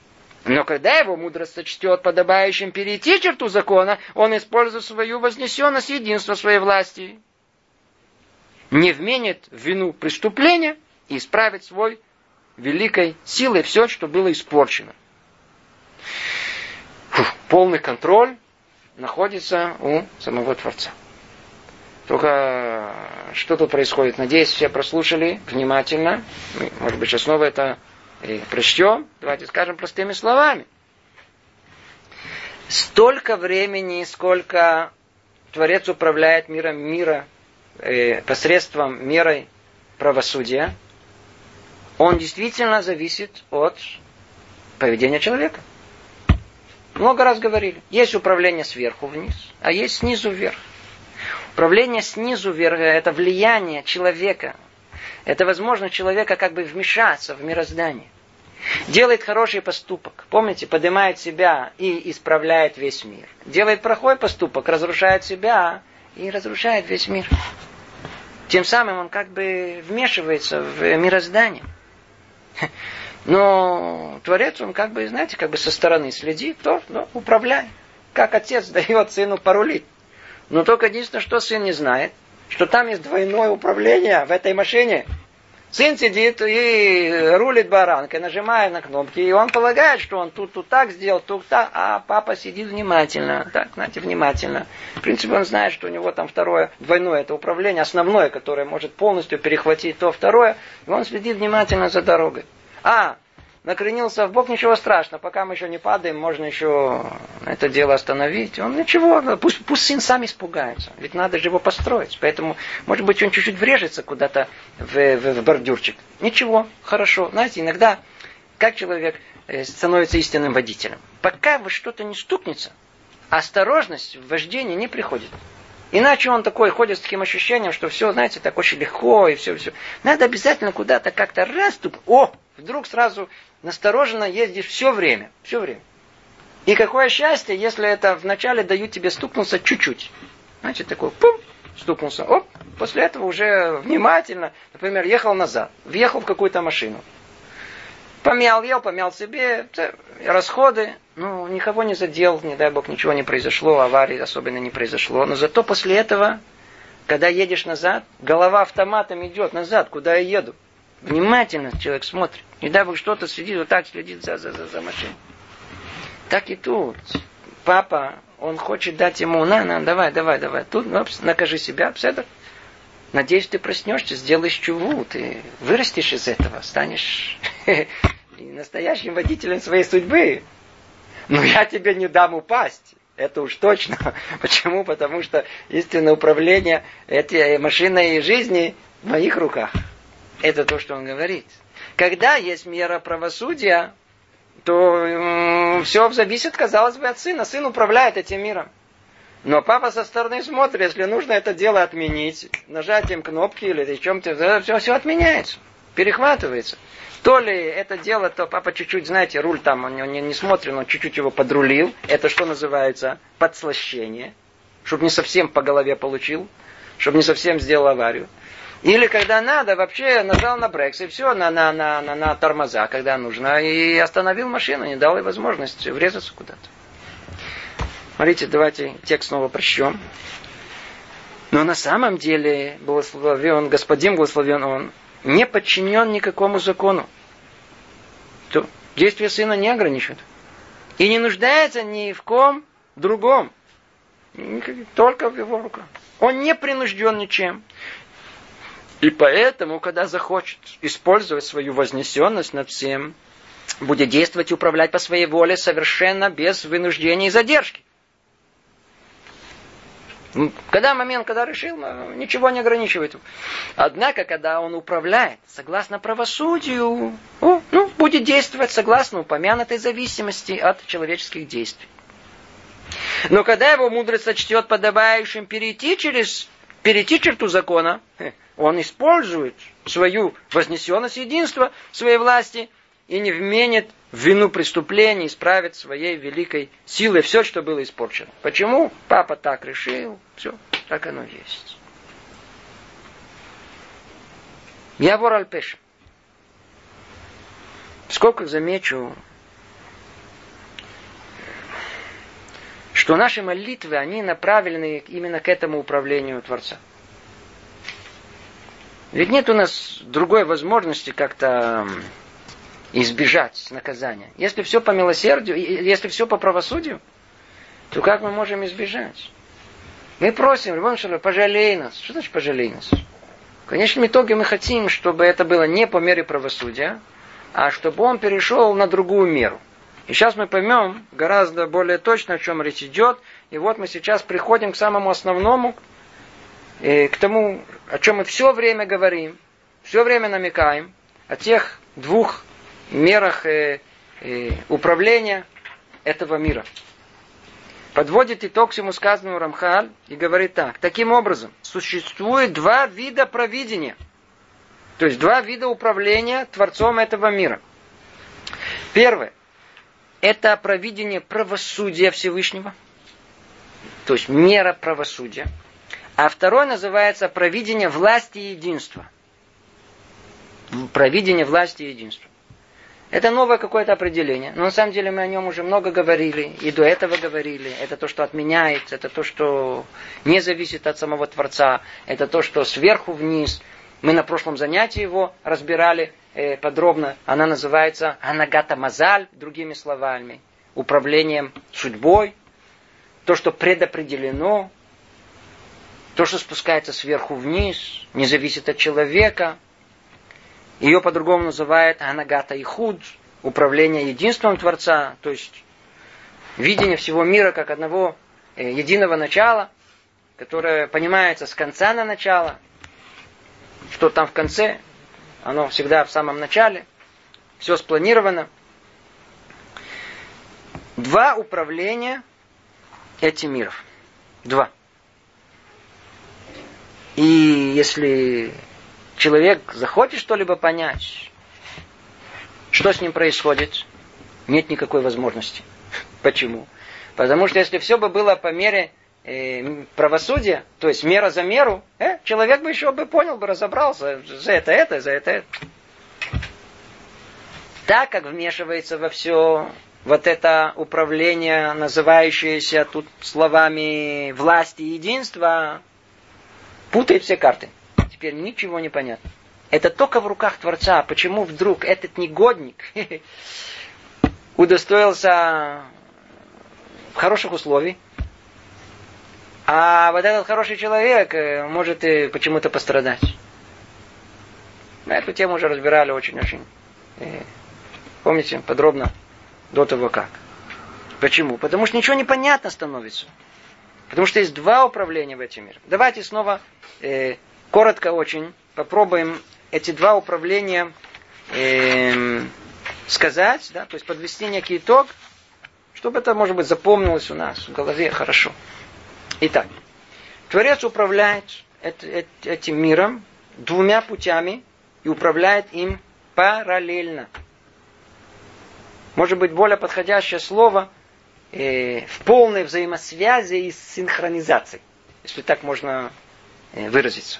Но когда его мудрость сочтет подобающим перейти черту закона, он использует свою вознесенность единство своей власти. Не вменит в вину преступления и исправит свой великой силой все, что было испорчено. Фух, полный контроль находится у самого Творца. Только что тут происходит? Надеюсь, все прослушали внимательно. Может быть, сейчас снова это и прочтем. Давайте скажем простыми словами. Столько времени, сколько Творец управляет миром мира э, посредством мерой правосудия, он действительно зависит от поведения человека. Много раз говорили. Есть управление сверху вниз, а есть снизу вверх. Управление снизу вверх – это влияние человека. Это возможность человека как бы вмешаться в мироздание. Делает хороший поступок. Помните, поднимает себя и исправляет весь мир. Делает плохой поступок, разрушает себя и разрушает весь мир. Тем самым он как бы вмешивается в мироздание. Но Творец, он как бы, знаете, как бы со стороны следит, то ну, управляет. Как отец дает сыну порулить. Но только единственное, что сын не знает, что там есть двойное управление в этой машине. Сын сидит и рулит баранкой, нажимает на кнопки, и он полагает, что он тут, тут так сделал, тут так, а папа сидит внимательно, так, знаете, внимательно. В принципе, он знает, что у него там второе, двойное это управление, основное, которое может полностью перехватить то второе, и он следит внимательно за дорогой. А, накренился в бок, ничего страшного, пока мы еще не падаем, можно еще это дело остановить. Он ничего, пусть, пусть сын сам испугается, ведь надо же его построить. Поэтому, может быть, он чуть-чуть врежется куда-то в, в, в бордюрчик. Ничего, хорошо. Знаете, иногда, как человек э, становится истинным водителем? Пока вы что-то не стукнется, осторожность в вождении не приходит. Иначе он такой ходит с таким ощущением, что все, знаете, так очень легко и все, все. Надо обязательно куда-то как-то раз, туп, о, вдруг сразу настороженно ездишь все время, все время. И какое счастье, если это вначале дают тебе стукнуться чуть-чуть. Значит, такой пум, стукнулся. Оп, после этого уже внимательно, например, ехал назад, въехал в какую-то машину. Помял, ел, помял себе, расходы, ну, никого не задел, не дай бог, ничего не произошло, аварии особенно не произошло. Но зато после этого, когда едешь назад, голова автоматом идет назад, куда я еду. Внимательно человек смотрит. Не дай бог что-то следит, вот так следит за, за, за, за машиной. Так и тут. Папа, он хочет дать ему, на, на, давай, давай, давай. Тут, опс, накажи себя, пседр. Надеюсь, ты проснешься, сделаешь чуву, ты вырастешь из этого, станешь настоящим водителем своей судьбы. Но я тебе не дам упасть. Это уж точно. Почему? Потому что истинное управление этой машиной жизни в моих руках. Это то, что он говорит. Когда есть мера правосудия, то все зависит, казалось бы, от сына. Сын управляет этим миром. Но папа со стороны смотрит, если нужно это дело отменить, нажатием кнопки или чем-то, все, все отменяется, перехватывается. То ли это дело, то папа чуть-чуть, знаете, руль там, он не, не смотрит, он чуть-чуть его подрулил. Это что называется? Подслащение. Чтобы не совсем по голове получил, чтобы не совсем сделал аварию. Или когда надо, вообще нажал на брекс и все, на, на, на, на, на тормоза, когда нужно, и остановил машину, не дал ей возможность врезаться куда-то. Смотрите, давайте текст снова прочтем. Но на самом деле благословен, Господин благословен Он, не подчинен никакому закону. То действие сына не ограничивает. И не нуждается ни в ком другом. Только в его руках. Он не принужден ничем. И поэтому, когда захочет использовать свою вознесенность над всем, будет действовать и управлять по своей воле совершенно без вынуждения и задержки. Когда момент, когда решил, ничего не ограничивает. Однако, когда он управляет согласно правосудию, о, ну, будет действовать согласно упомянутой зависимости от человеческих действий. Но когда его мудрость сочтет подобающим перейти через перейти черту закона, он использует свою вознесенность единства своей власти и не вменит в вину преступления, исправит своей великой силой все, что было испорчено. Почему? Папа так решил, все, так оно есть. Я вор Альпеш. Сколько замечу, что наши молитвы, они направлены именно к этому управлению Творца. Ведь нет у нас другой возможности как-то избежать наказания. Если все по милосердию, если все по правосудию, то как мы можем избежать? Мы просим, Шалом, пожалей нас. Что значит пожалей нас? В конечном итоге мы хотим, чтобы это было не по мере правосудия, а чтобы он перешел на другую меру. И сейчас мы поймем гораздо более точно, о чем речь идет. И вот мы сейчас приходим к самому основному, и к тому, о чем мы все время говорим, все время намекаем, о тех двух мерах э, э, управления этого мира. Подводит итог всему сказанному Рамхаль и говорит так. Таким образом, существует два вида провидения. То есть два вида управления Творцом этого мира. Первое. Это провидение правосудия Всевышнего. То есть мера правосудия. А второе называется провидение власти и единства. Провидение власти и единства. Это новое какое-то определение. Но на самом деле мы о нем уже много говорили, и до этого говорили. Это то, что отменяется, это то, что не зависит от самого Творца, это то, что сверху вниз. Мы на прошлом занятии его разбирали э, подробно. Она называется Анагата Мазаль, другими словами, управлением судьбой. То, что предопределено, то, что спускается сверху вниз, не зависит от человека. Ее по-другому называют Анагата и Худ, управление единством Творца, то есть видение всего мира как одного э, единого начала, которое понимается с конца на начало, что там в конце, оно всегда в самом начале, все спланировано. Два управления этим миров. Два. И если человек захочет что-либо понять, что с ним происходит, нет никакой возможности. Почему? Потому что если все бы было по мере э, правосудия, то есть мера за меру, э, человек бы еще бы понял, бы разобрался, за это это, за это это. Так как вмешивается во все вот это управление, называющееся тут словами власти и единства, путает все карты. Теперь ничего не понятно. Это только в руках Творца. Почему вдруг этот негодник удостоился хороших условий, а вот этот хороший человек э, может и почему-то пострадать. Эту тему уже разбирали очень-очень. Э, помните, подробно до того как. Почему? Потому что ничего не понятно становится. Потому что есть два управления в этом мире. Давайте снова, э, коротко очень, попробуем эти два управления э, сказать, да, то есть подвести некий итог, чтобы это, может быть, запомнилось у нас в голове хорошо. Итак, Творец управляет этим миром двумя путями и управляет им параллельно. Может быть, более подходящее слово э, в полной взаимосвязи и синхронизации, если так можно э, выразиться.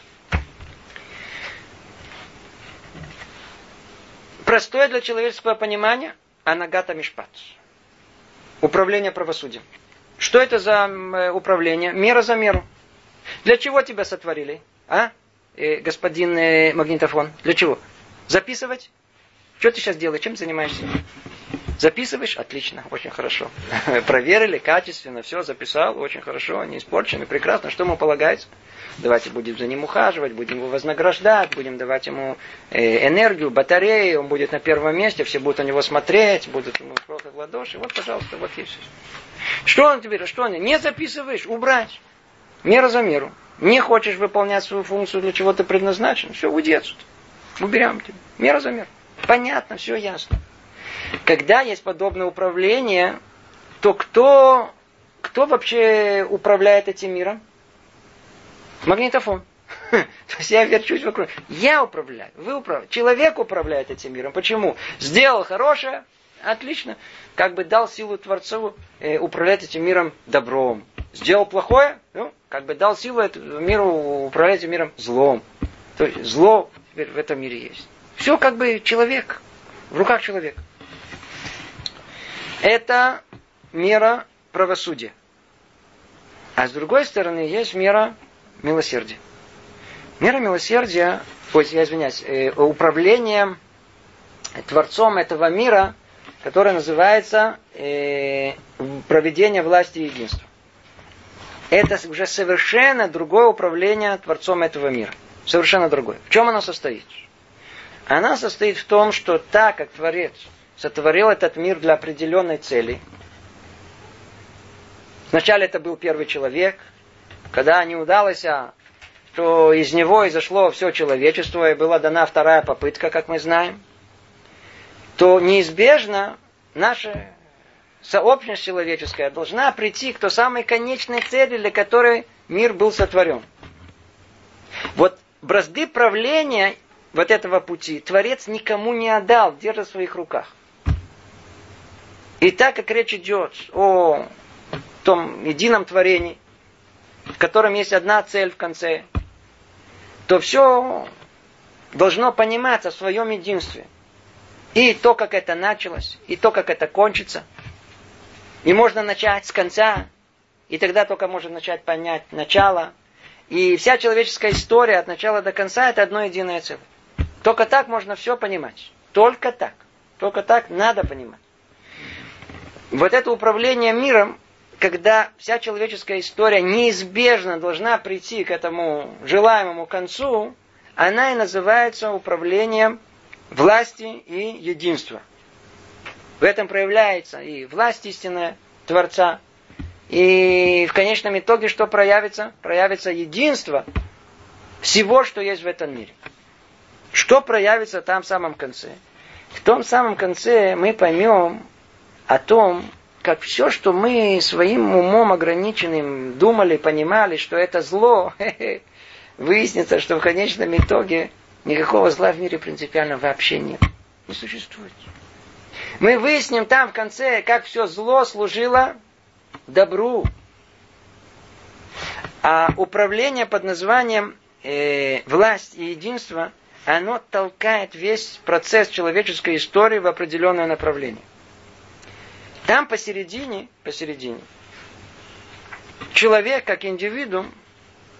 Простое для человеческого понимания анагата мишпат. Управление правосудием. Что это за э, управление? Мера за меру. Для чего тебя сотворили? А? Э, господин э, магнитофон. Для чего? Записывать? Что ты сейчас делаешь? Чем занимаешься? Записываешь? Отлично, очень хорошо. Проверили качественно, все записал, очень хорошо, не испорчено, прекрасно. Что ему полагается? Давайте будем за ним ухаживать, будем его вознаграждать, будем давать ему э, энергию, батареи, он будет на первом месте, все будут на него смотреть, будут ему в ладоши. Вот, пожалуйста, вот есть. Что он тебе, что он? Не записываешь, убрать. Мера за меру. Не хочешь выполнять свою функцию, для чего ты предназначен, все, уйди отсюда. Уберем тебя. Мера за меру. Понятно, все ясно. Когда есть подобное управление, то кто, кто вообще управляет этим миром? Магнитофон. То есть я верчусь вокруг. Я управляю, вы управляете. Человек управляет этим миром. Почему? Сделал хорошее, отлично. Как бы дал силу Творцу э, управлять этим миром добром. Сделал плохое, ну, как бы дал силу этому миру управлять этим миром злом. То есть зло в этом мире есть. Все как бы человек, в руках человека. Это мера правосудия. А с другой стороны, есть мера милосердия. Мера милосердия, ой, я извиняюсь, э, управлением Творцом этого мира, которое называется э, проведение власти и единства. Это уже совершенно другое управление Творцом этого мира. Совершенно другое. В чем оно состоит? Она состоит в том, что так как Творец сотворил этот мир для определенной цели, Вначале это был первый человек, когда не удалось, а, то из него изошло все человечество, и была дана вторая попытка, как мы знаем, то неизбежно наша сообщность человеческая должна прийти к той самой конечной цели, для которой мир был сотворен. Вот бразды правления вот этого пути Творец никому не отдал, держит в своих руках. И так как речь идет о том едином творении, в котором есть одна цель в конце, то все должно пониматься в своем единстве. И то, как это началось, и то, как это кончится. И можно начать с конца, и тогда только можно начать понять начало. И вся человеческая история от начала до конца это одно единое целое. Только так можно все понимать. Только так. Только так надо понимать. Вот это управление миром, когда вся человеческая история неизбежно должна прийти к этому желаемому концу, она и называется управлением власти и единства. В этом проявляется и власть истинная Творца. И в конечном итоге что проявится? Проявится единство всего, что есть в этом мире. Что проявится там в самом конце? В том самом конце мы поймем о том, как все, что мы своим умом ограниченным думали, понимали, что это зло, выяснится, что в конечном итоге никакого зла в мире принципиально вообще нет. Не существует. Мы выясним там в конце, как все зло служило добру. А управление под названием э, власть и единство – оно толкает весь процесс человеческой истории в определенное направление. Там посередине, посередине, человек как индивидуум,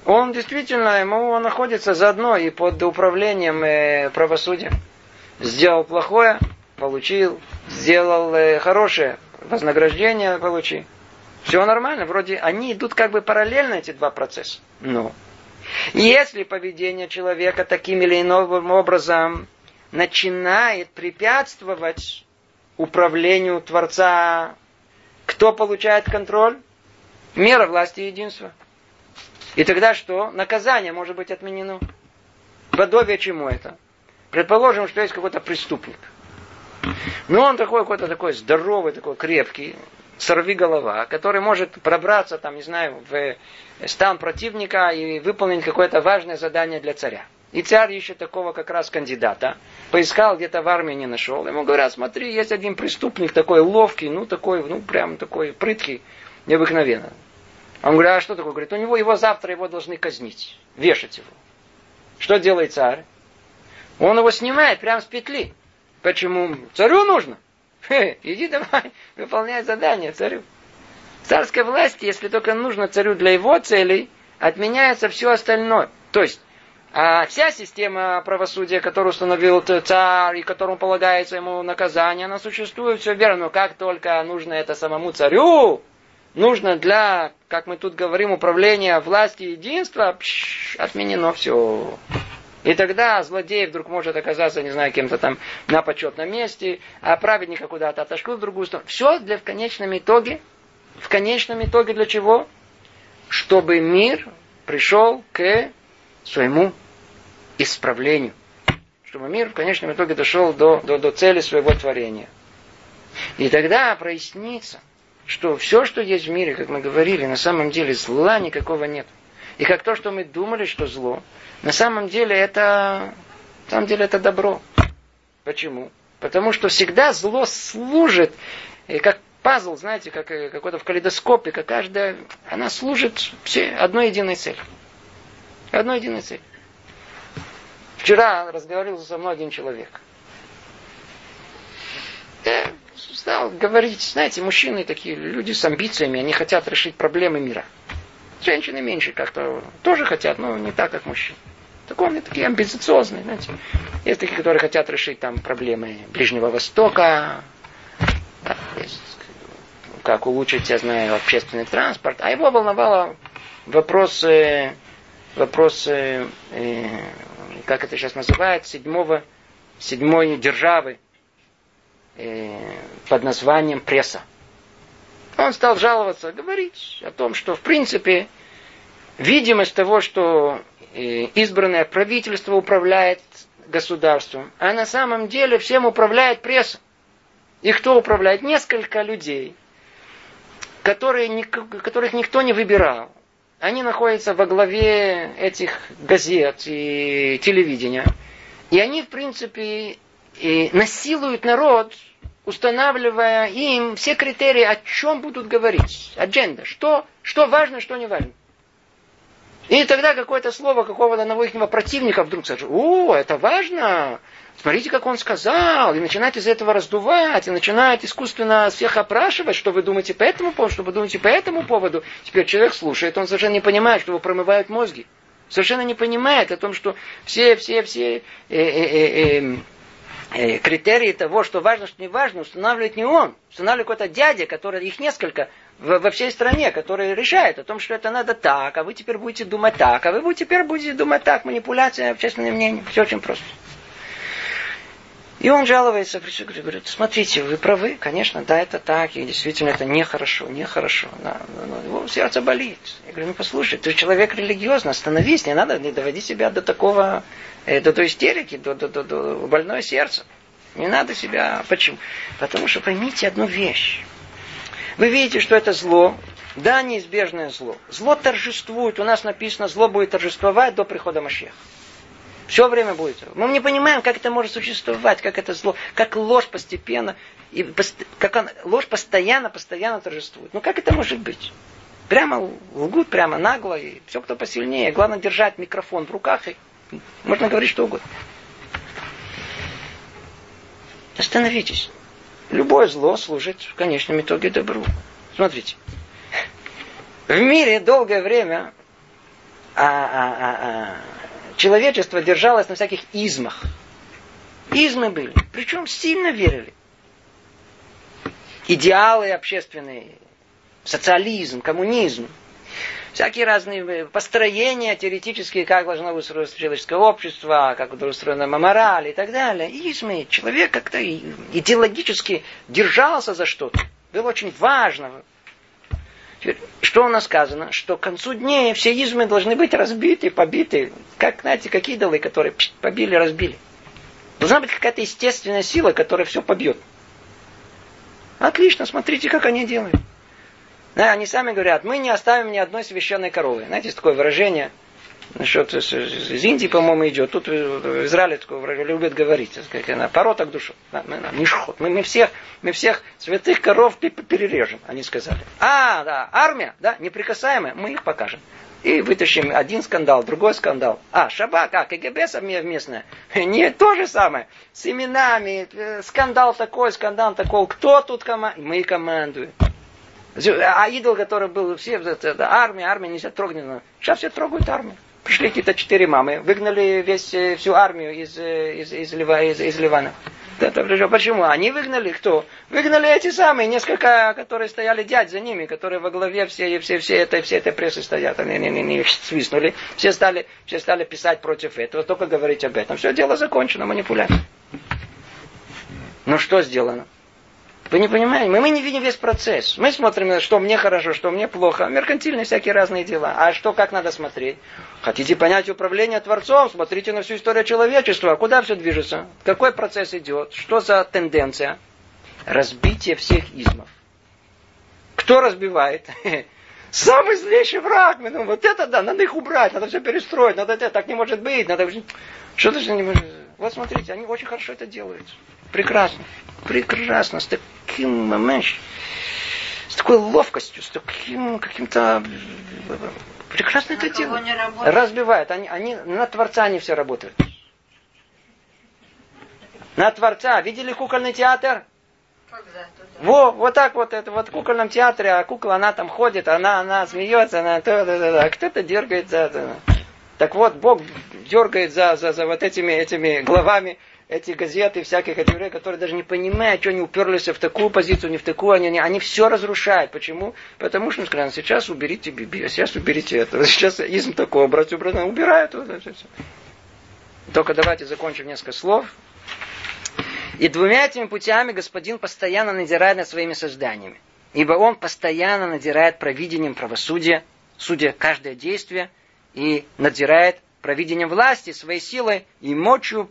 он действительно, ему он находится заодно и под управлением э, правосудия. Сделал плохое, получил, сделал э, хорошее, вознаграждение получил. Все нормально, вроде они идут как бы параллельно, эти два процесса. Но если поведение человека таким или иным образом начинает препятствовать управлению Творца, кто получает контроль? Мера власти и единства. И тогда что? Наказание может быть отменено. Подобие чему это? Предположим, что есть какой-то преступник. Но он такой какой-то такой здоровый, такой крепкий, сорви голова, который может пробраться, там, не знаю, в стан противника и выполнить какое-то важное задание для царя. И царь ищет такого как раз кандидата. Поискал, где-то в армии не нашел. Ему говорят, смотри, есть один преступник такой ловкий, ну такой, ну прям такой прыткий, необыкновенно. Он говорит, а что такое? Говорит, у него его завтра его должны казнить, вешать его. Что делает царь? Он его снимает прямо с петли. Почему? Царю нужно. Хе, иди давай, выполняй задание царю. Царской власти, если только нужно царю для его целей, отменяется все остальное. То есть, а вся система правосудия, которую установил царь и которому полагается ему наказание, она существует, все верно. Но как только нужно это самому царю, нужно для, как мы тут говорим, управления власти и единства, пш, отменено все. И тогда злодей вдруг может оказаться, не знаю, кем-то там на почетном месте, а праведника куда-то отошлют в другую сторону. Все для в конечном итоге. В конечном итоге для чего? Чтобы мир пришел к своему исправлению. Чтобы мир в конечном итоге дошел до, до, до цели своего творения. И тогда прояснится, что все, что есть в мире, как мы говорили, на самом деле зла никакого нет. И как то, что мы думали, что зло, на самом деле это, на самом деле это добро. Почему? Потому что всегда зло служит, и как пазл, знаете, как э, какой-то в калейдоскопе, как каждая, она служит все одной единой цели. Одной единой цели. Вчера разговаривал со мной один человек. Я стал говорить, знаете, мужчины такие, люди с амбициями, они хотят решить проблемы мира. Женщины меньше как-то тоже хотят, но не так, как мужчины. Так они такие амбициозные, знаете. Есть такие, которые хотят решить там проблемы Ближнего Востока, как улучшить, я знаю, общественный транспорт. А его волновало вопросы, вопросы, э, как это сейчас называют, седьмого, седьмой державы э, под названием пресса. Он стал жаловаться, говорить о том, что в принципе видимость того, что э, избранное правительство управляет государством, а на самом деле всем управляет пресса. И кто управляет? Несколько людей, которые, которых никто не выбирал. Они находятся во главе этих газет и телевидения. И они, в принципе, и насилуют народ устанавливая им все критерии, о чем будут говорить. Адженда. Что, что важно, что не важно. И тогда какое-то слово какого-то одного их противника вдруг скажет, о, это важно, смотрите, как он сказал, и начинает из этого раздувать, и начинает искусственно всех опрашивать, что вы думаете по этому поводу, что вы думаете по этому поводу. Теперь человек слушает, он совершенно не понимает, что его промывают мозги. Совершенно не понимает о том, что все, все, все э, э, э, критерии того, что важно, что не важно, устанавливает не он. Устанавливает какой-то дядя, который их несколько во всей стране, который решает о том, что это надо так, а вы теперь будете думать так, а вы теперь будете думать так. Манипуляция общественным мнением. Все очень просто. И он жалуется, говорит, смотрите, вы правы, конечно, да, это так, и действительно это нехорошо, нехорошо. Да, его сердце болит. Я говорю, ну послушай, ты человек религиозный, остановись, не надо не доводи себя до такого Э, до, до истерики, до, до, до, до больное сердце. Не надо себя... Почему? Потому что поймите одну вещь. Вы видите, что это зло. Да, неизбежное зло. Зло торжествует. У нас написано, зло будет торжествовать до прихода Машеха. Все время будет. Мы не понимаем, как это может существовать, как это зло, как ложь постепенно, и как он, ложь постоянно, постоянно торжествует. Ну как это может быть? Прямо лгут, прямо нагло, и все, кто посильнее. Главное держать микрофон в руках и можно говорить что угодно. Остановитесь. Любое зло служит в конечном итоге добру. Смотрите. В мире долгое время а, а, а, а, человечество держалось на всяких измах. Измы были. Причем сильно верили. Идеалы общественные, социализм, коммунизм, всякие разные э, построения теоретические, как должно быть устроено человеческое общество, как устроена мораль и так далее. И человек как-то идеологически держался за что-то. Было очень важно. Что у нас сказано? Что к концу дней все измы должны быть разбиты, побиты. Как, знаете, как идолы, которые побили, разбили. Должна быть какая-то естественная сила, которая все побьет. Отлично, смотрите, как они делают. Да, они сами говорят, мы не оставим ни одной священной коровы. Знаете, есть такое выражение, насчет из Индии, по-моему, идет. Тут в Израиле такое любят говорить, как она, порота к душу. Да, мы, мы, мы, всех, мы всех святых коров перережем, они сказали. А, да, армия, да, неприкасаемая, мы их покажем. И вытащим один скандал, другой скандал. А, Шабак, а, КГБ совместное. Не то же самое. С именами, э, скандал такой, скандал такой. Кто тут командует? Мы командуем. А идол, который был, все, это, это, армия, армия нельзя трогать. Сейчас все трогают армию. Пришли какие-то четыре мамы, выгнали весь, э, всю армию из, э, из, из, Лива, из, из Ливана. Это, почему? Они выгнали кто? Выгнали эти самые, несколько, которые стояли дядь за ними, которые во главе все, все, все этой, все этой прессы стоят. Они, они, они свистнули. Все стали, все стали писать против этого, только говорить об этом. Все, дело закончено, манипуляция. Ну что сделано? Вы не понимаете? Мы, мы не видим весь процесс. Мы смотрим, что мне хорошо, что мне плохо. Меркантильные всякие разные дела. А что, как надо смотреть? Хотите понять управление Творцом? Смотрите на всю историю человечества. Куда все движется? Какой процесс идет? Что за тенденция? Разбитие всех измов. Кто разбивает? Самый злейший враг. Ну, вот это да, надо их убрать, надо все перестроить, надо это, так не может быть, надо... Что-то не может... Вот смотрите, они очень хорошо это делают. Прекрасно. Прекрасно. С таким моментом, с такой ловкостью, с таким каким-то... Прекрасно на это делают. Разбивают. Они, они, на Творца они все работают. На Творца. Видели кукольный театр? Во, вот так вот, это вот в кукольном театре, а кукла, она там ходит, она, она смеется, она то, то, то, а кто-то дергает за это. Так вот, Бог дергает за, за, за вот этими, этими главами эти газеты всяких этих евреев, которые даже не понимают, что они уперлись в такую позицию, не в такую, они, они, они все разрушают. Почему? Потому что, сказали, сейчас уберите Биби, сейчас уберите это, сейчас изм такого, братья, братья, убирают. Вот, все, все. Только давайте закончим несколько слов. И двумя этими путями господин постоянно надирает над своими созданиями. Ибо он постоянно надирает провидением правосудия, судя каждое действие, и надзирает провидением власти, своей силой и мочью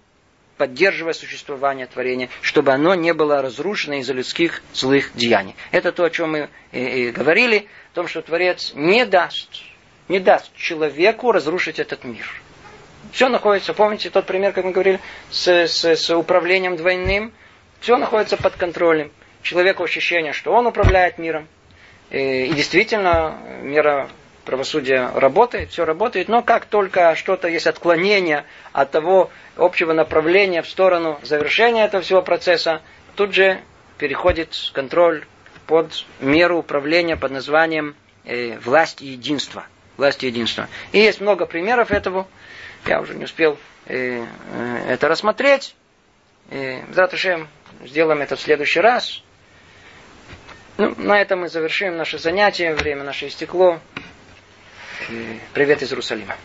поддерживая существование творения, чтобы оно не было разрушено из-за людских злых деяний. Это то, о чем мы и, говорили, о том, что Творец не даст, не даст человеку разрушить этот мир. Все находится, помните тот пример, как мы говорили, с, с, с управлением двойным, все находится под контролем. Человеку ощущение, что он управляет миром. И, и действительно, мира правосудие работает, все работает, но как только что-то есть отклонение от того общего направления в сторону завершения этого всего процесса, тут же переходит контроль под меру управления под названием э, власть и единство. Власть и единство. И есть много примеров этого. Я уже не успел э, э, это рассмотреть. Э, Затушем сделаем это в следующий раз. Ну, на этом мы завершим наше занятие. Время наше истекло. Привет из Иерусалима.